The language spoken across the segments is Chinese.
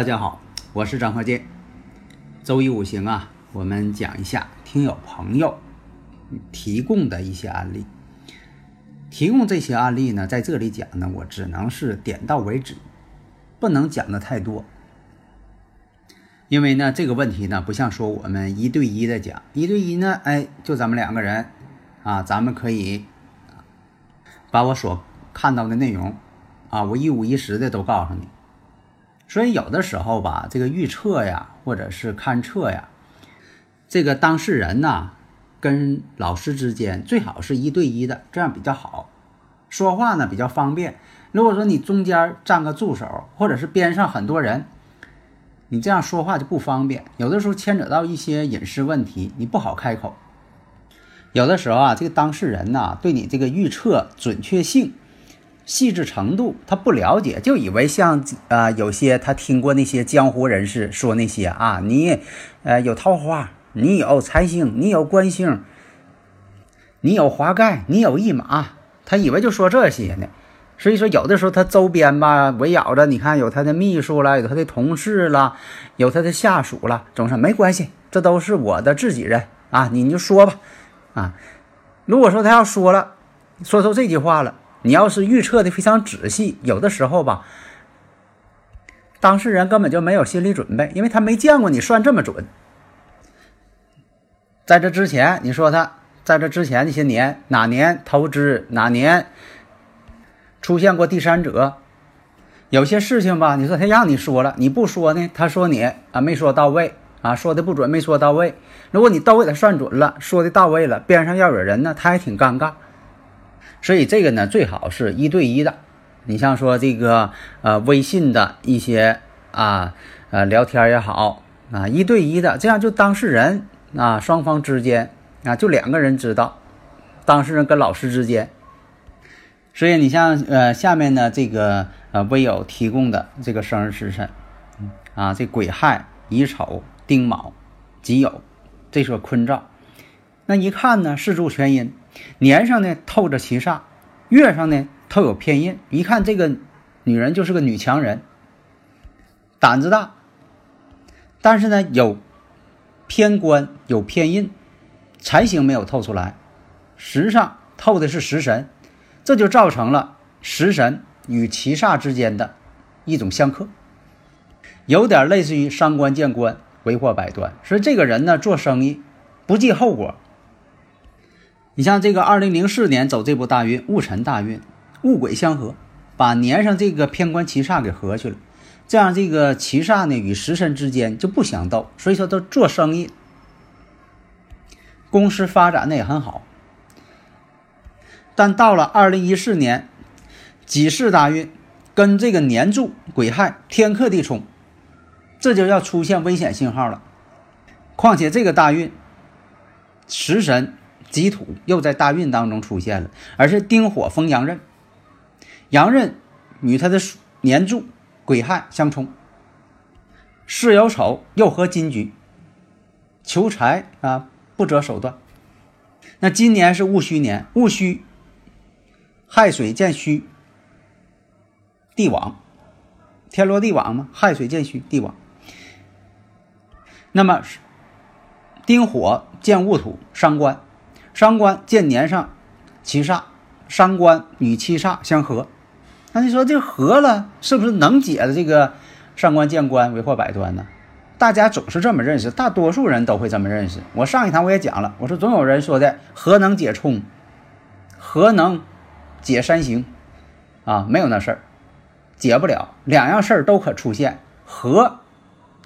大家好，我是张鹤剑。周一五行啊，我们讲一下听友朋友提供的一些案例。提供这些案例呢，在这里讲呢，我只能是点到为止，不能讲的太多。因为呢，这个问题呢，不像说我们一对一的讲，一对一呢，哎，就咱们两个人啊，咱们可以把我所看到的内容啊，我一五一十的都告诉你。所以有的时候吧，这个预测呀，或者是勘测呀，这个当事人呐，跟老师之间最好是一对一的，这样比较好，说话呢比较方便。如果说你中间站个助手，或者是边上很多人，你这样说话就不方便。有的时候牵扯到一些隐私问题，你不好开口。有的时候啊，这个当事人呐，对你这个预测准确性。细致程度他不了解，就以为像啊有些他听过那些江湖人士说那些啊，你呃有桃花，你有财星，你有官星，你有华盖，你有一马，他以为就说这些呢。所以说有的时候他周边吧围绕着，你看有他的秘书了，有他的同事了，有他的下属了，总是没关系，这都是我的自己人啊，你就说吧啊。如果说他要说了，说出这句话了。你要是预测的非常仔细，有的时候吧，当事人根本就没有心理准备，因为他没见过你算这么准。在这之前，你说他在这之前那些年哪年投资，哪年出现过第三者，有些事情吧，你说他让你说了，你不说呢，他说你啊没说到位啊，说的不准，没说到位。如果你都给他算准了，说的到位了，边上要有人呢，他还挺尴尬。所以这个呢，最好是一对一的。你像说这个呃微信的一些啊呃聊天也好啊，一对一的，这样就当事人啊双方之间啊就两个人知道，当事人跟老师之间。所以你像呃下面呢这个呃微友提供的这个生日时辰啊，这癸亥、乙丑、丁卯、己酉，这说坤兆，那一看呢四柱全阴。年上呢透着七煞，月上呢透有偏印，一看这个女人就是个女强人，胆子大，但是呢有偏官有偏印，财星没有透出来，实际上透的是食神，这就造成了食神与七煞之间的一种相克，有点类似于伤官见官，为祸百端。所以这个人呢做生意不计后果。你像这个二零零四年走这波大运，戊辰大运，戊癸相合，把年上这个偏官七煞给合去了，这样这个七煞呢与食神之间就不相斗，所以说他做生意，公司发展的也很好。但到了二零一四年己巳大运，跟这个年柱癸亥天克地冲，这就要出现危险信号了。况且这个大运食神。己土又在大运当中出现了，而是丁火封阳刃，阳刃与他的年柱癸亥相冲，巳酉丑又合金局，求财啊不择手段。那今年是戊戌年，戊戌亥水见戌，地网，天罗地网嘛，亥水见戌，地网。那么丁火见戊土，伤官。伤官见年上七煞，伤官与七煞相合，那你说这合了，是不是能解的这个伤官见官为祸百端呢？大家总是这么认识，大多数人都会这么认识。我上一堂我也讲了，我说总有人说的合能解冲，合能解三刑啊，没有那事儿，解不了，两样事儿都可出现，合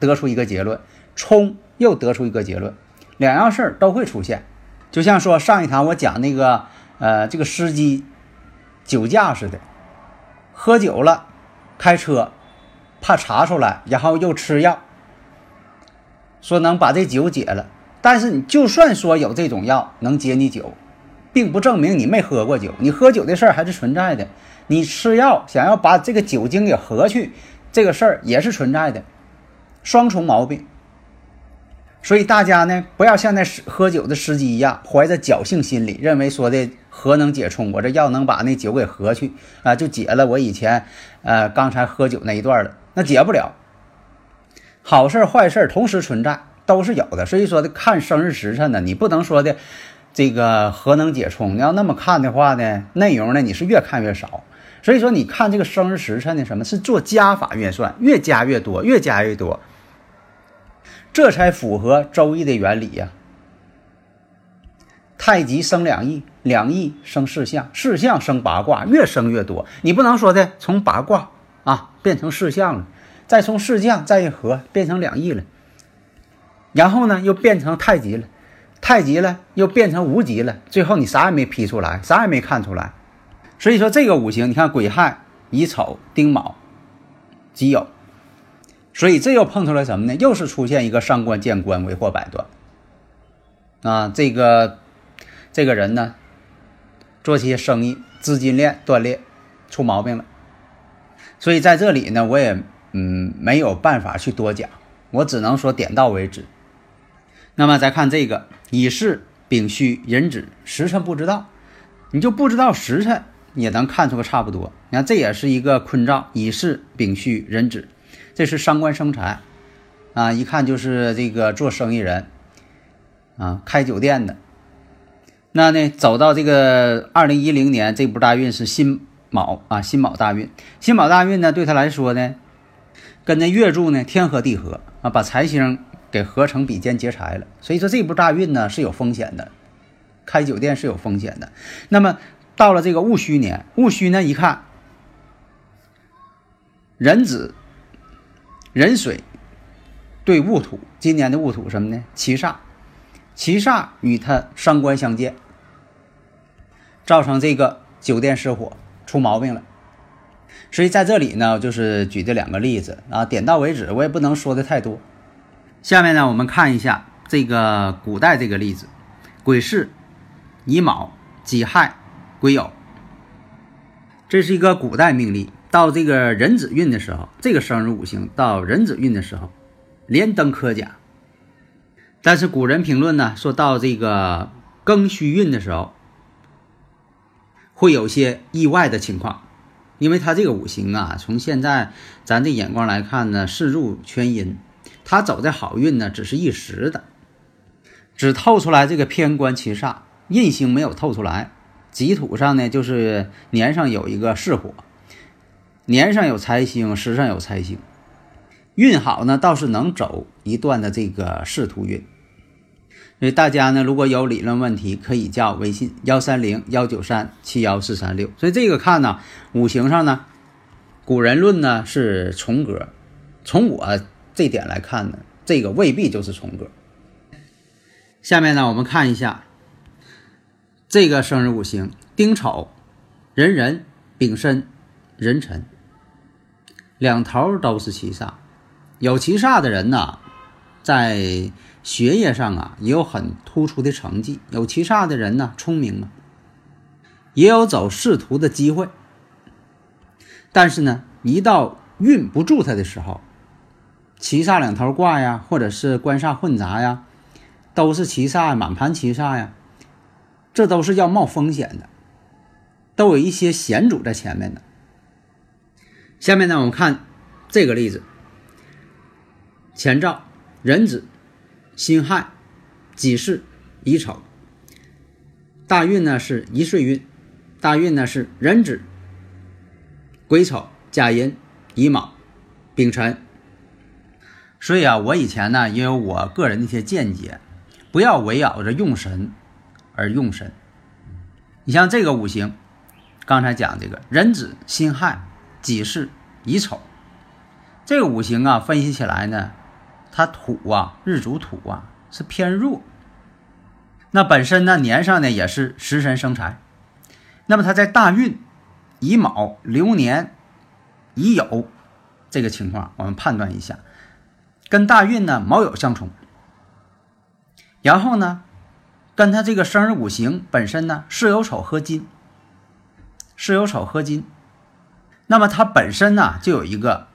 得出一个结论，冲又得出一个结论，两样事儿都会出现。就像说上一堂我讲那个呃这个司机酒驾似的，喝酒了开车，怕查出来，然后又吃药，说能把这酒解了。但是你就算说有这种药能解你酒，并不证明你没喝过酒，你喝酒的事儿还是存在的。你吃药想要把这个酒精给合去，这个事儿也是存在的，双重毛病。所以大家呢，不要像那喝酒的司机一样，怀着侥幸心理，认为说的核能解冲，我这药能把那酒给合去啊，就解了我以前呃刚才喝酒那一段了，那解不了。好事坏事同时存在，都是有的。所以说的看生日时辰呢，你不能说的这个核能解冲，你要那么看的话呢，内容呢你是越看越少。所以说你看这个生日时辰呢，什么是做加法运算，越加越多，越加越多。这才符合周易的原理呀。太极生两仪，两仪生四象，四象生八卦，越生越多。你不能说的从八卦啊变成四象了，再从四象再一合变成两仪了，然后呢又变成太极了，太极了又变成无极了，最后你啥也没批出来，啥也没看出来。所以说这个五行，你看癸亥、乙丑、丁卯、己酉。所以这又碰出来什么呢？又是出现一个上官见官，为祸百端。啊，这个这个人呢，做些生意资金链断裂，出毛病了。所以在这里呢，我也嗯没有办法去多讲，我只能说点到为止。那么再看这个乙巳、丙戌、壬子，时辰不知道，你就不知道时辰也能看出个差不多。你看这也是一个坤兆，乙巳、丙戌、壬子。这是伤官生财，啊，一看就是这个做生意人，啊，开酒店的。那呢，走到这个二零一零年，这波大运是辛卯啊，辛卯大运。辛卯大运呢，对他来说呢，跟那月柱呢天合地合啊，把财星给合成比肩劫财了。所以说这波大运呢是有风险的，开酒店是有风险的。那么到了这个戊戌年，戊戌呢一看，壬子。壬水对戊土，今年的戊土什么呢？七煞，七煞与它伤官相见，造成这个酒店失火出毛病了。所以在这里呢，就是举这两个例子啊，点到为止，我也不能说的太多。下面呢，我们看一下这个古代这个例子：癸巳、乙卯、己亥、癸酉。这是一个古代命例。到这个壬子运的时候，这个生日五行到壬子运的时候，连登科甲。但是古人评论呢，说到这个庚戌运的时候，会有些意外的情况，因为他这个五行啊，从现在咱的眼光来看呢，是入全阴，他走在好运呢，只是一时的，只透出来这个偏官七煞，印星没有透出来。己土上呢，就是年上有一个巳火。年上有财星，时上有财星，运好呢，倒是能走一段的这个仕途运。所以大家呢，如果有理论问题，可以加我微信幺三零幺九三七幺四三六。所以这个看呢，五行上呢，古人论呢是重格，从我这点来看呢，这个未必就是重格。下面呢，我们看一下这个生日五行：丁丑、壬壬、丙申、壬辰。两头都是七煞，有七煞的人呢，在学业上啊也有很突出的成绩。有七煞的人呢，聪明嘛，也有走仕途的机会。但是呢，一到运不住他的时候，七煞两头挂呀，或者是官煞混杂呀，都是七煞满盘七煞呀，这都是要冒风险的，都有一些险阻在前面的。下面呢，我们看这个例子：前兆壬子、辛亥、己巳、乙丑。大运呢是一岁运，大运呢是壬子、癸丑、甲寅、乙卯、丙辰。所以啊，我以前呢也有我个人的一些见解，不要围绕着用神而用神。你像这个五行，刚才讲这个壬子、辛亥。己巳、乙丑，这个五行啊，分析起来呢，它土啊，日主土啊是偏弱。那本身呢年上呢也是食神生财，那么它在大运乙卯流年乙酉这个情况，我们判断一下，跟大运呢卯酉相冲，然后呢跟他这个生日五行本身呢巳酉丑合金，巳酉丑合金，那么它本身呢就有一个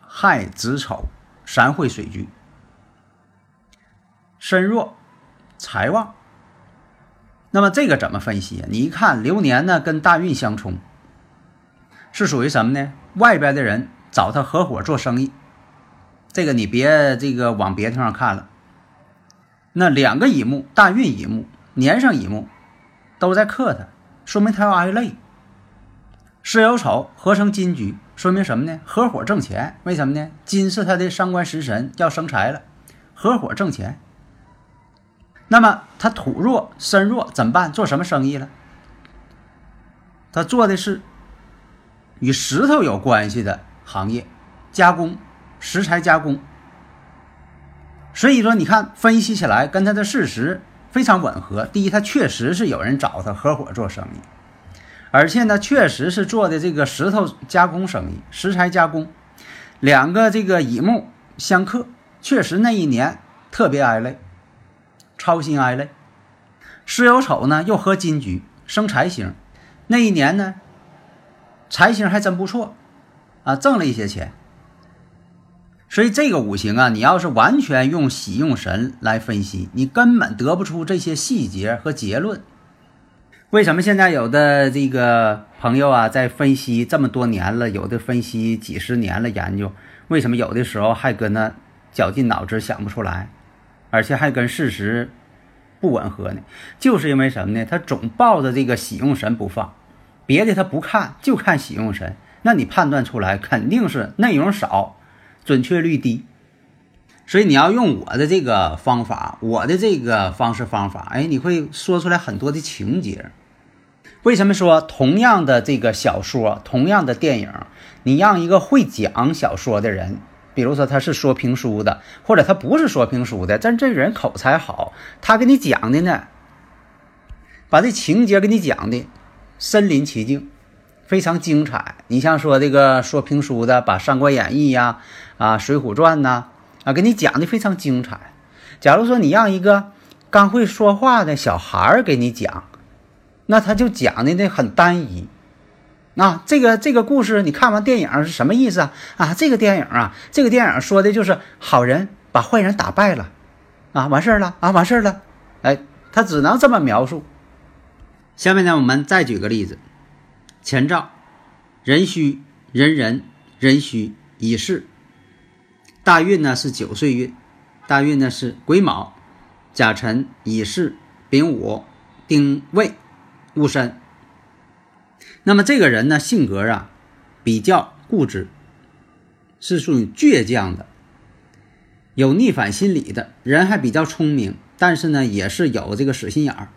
亥子丑三会水局，身弱财旺。那么这个怎么分析啊你一看流年呢，跟大运相冲，是属于什么呢？外边的人找他合伙做生意，这个你别这个往别的地方看了。那两个乙木，大运乙木，年上乙木，都在克他，说明他要挨累。巳酉丑合成金局，说明什么呢？合伙挣钱。为什么呢？金是他的伤官食神，要生财了，合伙挣钱。那么他土弱身弱怎么办？做什么生意了？他做的是与石头有关系的行业，加工石材加工。所以说，你看分析起来跟他的事实非常吻合。第一，他确实是有人找他合伙做生意，而且呢，确实是做的这个石头加工生意，石材加工。两个这个乙木相克，确实那一年特别挨累。操心挨累，巳酉丑呢又合金局生财星，那一年呢财星还真不错啊，挣了一些钱。所以这个五行啊，你要是完全用喜用神来分析，你根本得不出这些细节和结论。为什么现在有的这个朋友啊，在分析这么多年了，有的分析几十年了研究，为什么有的时候还搁那绞尽脑汁想不出来？而且还跟事实不吻合呢，就是因为什么呢？他总抱着这个喜用神不放，别的他不看，就看喜用神。那你判断出来肯定是内容少，准确率低。所以你要用我的这个方法，我的这个方式方法，哎，你会说出来很多的情节。为什么说同样的这个小说，同样的电影，你让一个会讲小说的人？比如说他是说评书的，或者他不是说评书的，但这人口才好，他给你讲的呢，把这情节给你讲的身临其境，非常精彩。你像说这个说评书的，把《三国演义》呀、啊《水浒传》呐啊给你讲的非常精彩。假如说你让一个刚会说话的小孩儿给你讲，那他就讲的那很单一。啊，这个这个故事你看完电影是什么意思啊？啊，这个电影啊，这个电影说的就是好人把坏人打败了，啊，完事儿了啊，完事儿了，哎，他只能这么描述。下面呢，我们再举个例子：前兆，壬戌、壬壬、壬戌、乙巳。大运呢是九岁运，大运呢是癸卯、甲辰、乙巳、丙午、丁未、戊申。那么这个人呢，性格啊比较固执，是属于倔强的，有逆反心理的人，还比较聪明，但是呢，也是有这个死心眼儿，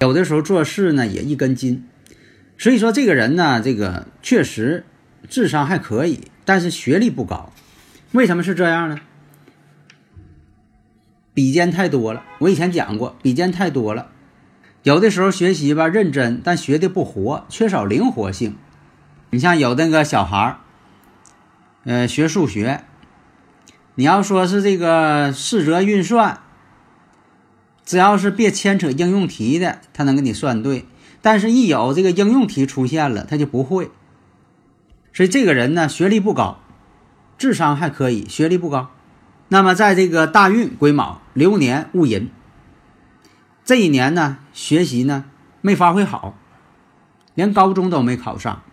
有的时候做事呢也一根筋。所以说这个人呢，这个确实智商还可以，但是学历不高。为什么是这样呢？比肩太多了。我以前讲过，比肩太多了。有的时候学习吧认真，但学的不活，缺少灵活性。你像有那个小孩儿，呃，学数学，你要说是这个四则运算，只要是别牵扯应用题的，他能给你算对。但是，一有这个应用题出现了，他就不会。所以这个人呢，学历不高，智商还可以，学历不高。那么，在这个大运癸卯流年戊寅。这一年呢，学习呢没发挥好，连高中都没考上。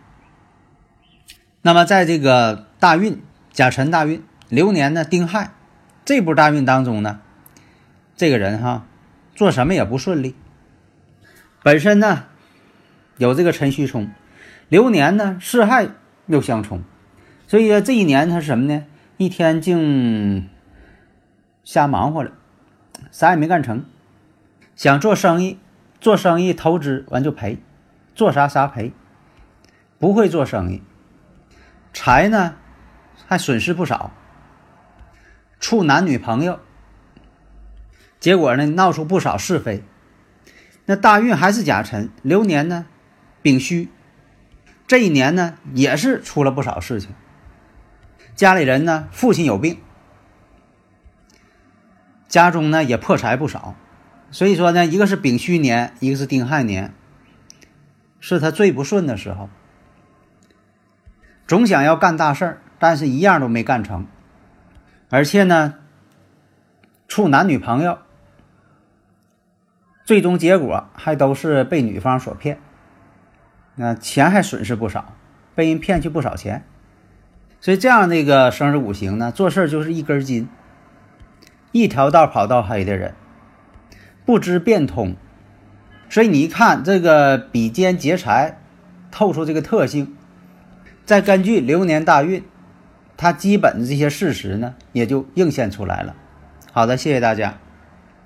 那么在这个大运甲辰大运流年呢丁亥这波大运当中呢，这个人哈做什么也不顺利。本身呢有这个辰戌冲，流年呢巳亥又相冲，所以这一年他什么呢？一天净瞎忙活了，啥也没干成。想做生意，做生意投资完就赔，做啥啥赔。不会做生意，财呢还损失不少。处男女朋友，结果呢闹出不少是非。那大运还是甲辰，流年呢丙戌，这一年呢也是出了不少事情。家里人呢父亲有病，家中呢也破财不少。所以说呢，一个是丙戌年，一个是丁亥年，是他最不顺的时候。总想要干大事儿，但是一样都没干成，而且呢，处男女朋友，最终结果还都是被女方所骗，那钱还损失不少，被人骗去不少钱。所以这样的一个生日五行呢，做事就是一根筋，一条道跑到黑的人。不知变通，所以你一看这个比肩劫财，透出这个特性，再根据流年大运，它基本的这些事实呢，也就映现出来了。好的，谢谢大家。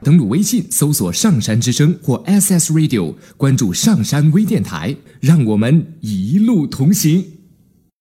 登录微信搜索“上山之声”或 SS Radio，关注上山微电台，让我们一路同行。